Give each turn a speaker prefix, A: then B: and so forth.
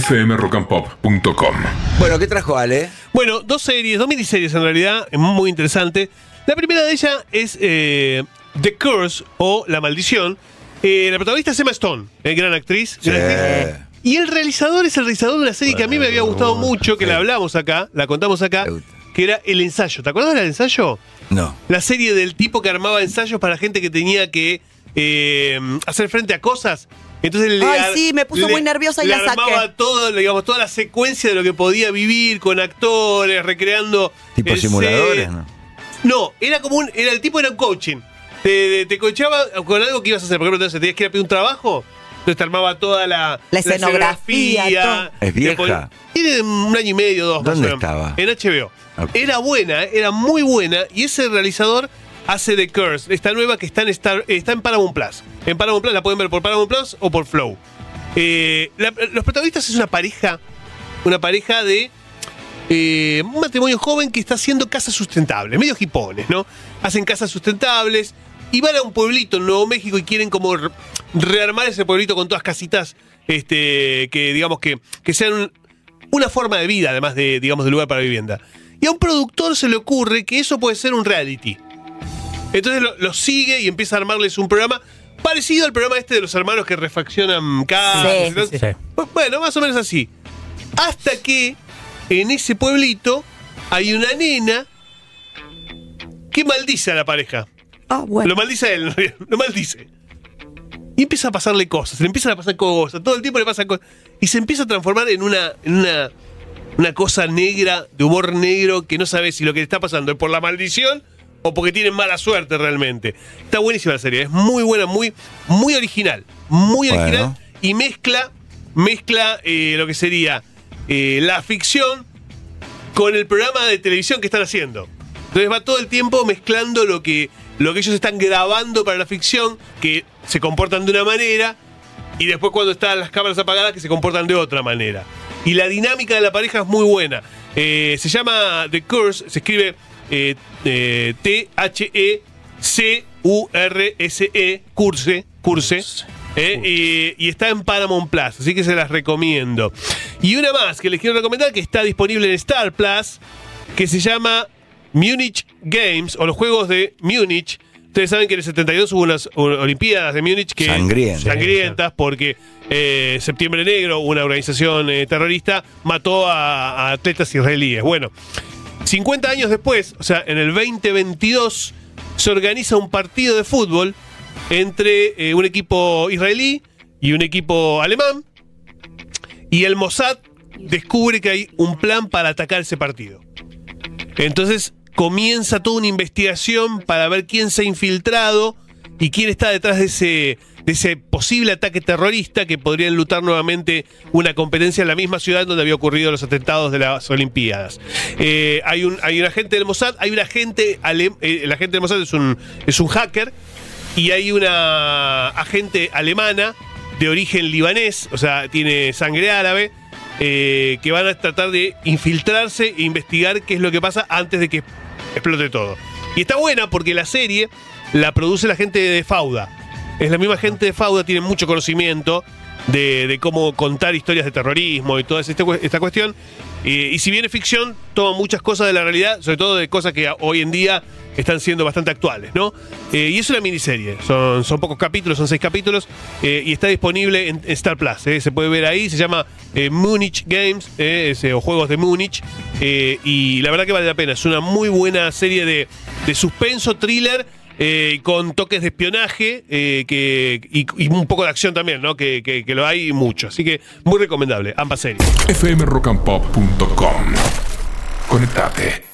A: fmrockandpop.com.
B: Bueno, ¿qué trajo Ale?
C: Bueno, dos series, dos miniseries en realidad, es muy interesante. La primera de ellas es eh, The Curse o La Maldición. Eh, la protagonista es Emma Stone, eh, gran actriz. gran actriz. Y el realizador es el realizador de una serie que a mí me había gustado mucho, que la hablamos acá, la contamos acá, que era El Ensayo. ¿Te acuerdas del ensayo?
B: No.
C: La serie del tipo que armaba ensayos para gente que tenía que eh, hacer frente a cosas. Entonces le
D: Ay, sí, me puso
C: le-
D: muy nerviosa y
C: le
D: la saqué.
C: armaba todo, digamos, toda la secuencia de lo que podía vivir con actores, recreando.
B: ¿Tipo
C: el
B: simuladores? No.
C: No, era como un. Era, el tipo era un coaching. Te, te coachaba con algo que ibas a hacer. Por ejemplo, te tenías que ir a pedir un trabajo. Entonces te armaba toda la,
D: La escenografía.
B: ¿Es vieja?
C: Tiene un año y medio, dos.
B: ¿Dónde estaba?
C: En HBO. Era buena, eh, era muy buena. Y ese realizador hace The Curse, esta nueva que está en, Star, está en Paramount Plus. En Paramount Plus la pueden ver por Paramount Plus o por Flow. Eh, los protagonistas es una pareja, una pareja de eh, un matrimonio joven que está haciendo casas sustentables, medio hipones, ¿no? Hacen casas sustentables y van a un pueblito en Nuevo México y quieren como re- rearmar ese pueblito con todas casitas este, que digamos que, que sean un- una forma de vida, además de, digamos, de lugar para vivienda. Y a un productor se le ocurre que eso puede ser un reality. Entonces lo, lo sigue y empieza a armarles un programa parecido al programa este de los hermanos que refaccionan casas.
D: Sí,
C: y todo.
E: sí, sí.
C: Bu- Bueno, más o menos así. Hasta que en ese pueblito hay una nena que maldice a la pareja.
D: Ah, bueno.
C: Lo maldice a él, lo maldice. Y empieza a pasarle cosas, le empiezan a pasar cosas, todo el tiempo le pasan cosas. Y se empieza a transformar en una, en una, una cosa negra, de humor negro, que no sabe si lo que le está pasando es por la maldición o porque tienen mala suerte realmente. Está buenísima la serie, es muy buena, muy, muy original. Muy
B: Bueno.
C: original. Y mezcla, mezcla eh, lo que sería eh, la ficción con el programa de televisión que están haciendo. Entonces va todo el tiempo mezclando lo que, lo que ellos están grabando para la ficción, que se comportan de una manera, y después cuando están las cámaras apagadas, que se comportan de otra manera. Y la dinámica de la pareja es muy buena. Eh, se llama The Curse, se escribe eh, eh, T-H-E-C-U-R-S-E, Curse, Curse. eh, y, y está en Paramount Plus, así que se las recomiendo. Y una más que les quiero recomendar que está disponible en Star Plus, que se llama Munich Games o los Juegos de Múnich. Ustedes saben que en el 72 hubo unas Olimpiadas de Múnich que
B: Sangrientas.
C: sangrientas porque eh, Septiembre Negro, una organización eh, terrorista, mató a, a atletas israelíes. Bueno, 50 años después, o sea, en el 2022, se organiza un partido de fútbol entre eh, un equipo israelí y un equipo alemán. Y el Mossad descubre que hay un plan para atacar ese partido. Entonces comienza toda una investigación para ver quién se ha infiltrado y quién está detrás de ese, de ese posible ataque terrorista que podría enlutar nuevamente una competencia en la misma ciudad donde había ocurrido los atentados de las Olimpiadas. Eh, hay, un, hay un agente del Mossad, hay un agente, eh, el agente del Mossad es un, es un hacker y hay una agente alemana de origen libanés, o sea, tiene sangre árabe, eh, que van a tratar de infiltrarse e investigar qué es lo que pasa antes de que explote todo. Y está buena porque la serie la produce la gente de Fauda. Es la misma gente de Fauda, tiene mucho conocimiento de, cómo contar historias de terrorismo y toda esta, esta cuestión. Y si bien es ficción, toma muchas cosas de la realidad, sobre todo de cosas que hoy en día están siendo bastante actuales, ¿no? Eh, y es una miniserie, son, son pocos capítulos, son seis capítulos, eh, y está disponible en, Star Plus, eh, se puede ver ahí, se llama Munich Games, o Juegos de Múnich, y la verdad que vale la pena, es una muy buena serie de, de suspenso, thriller, con toques de espionaje que, y, y un poco de acción también, ¿no? Que, que- que lo hay mucho, así que muy recomendable, ambas series.
A: fmrockandpop.com. Conectate.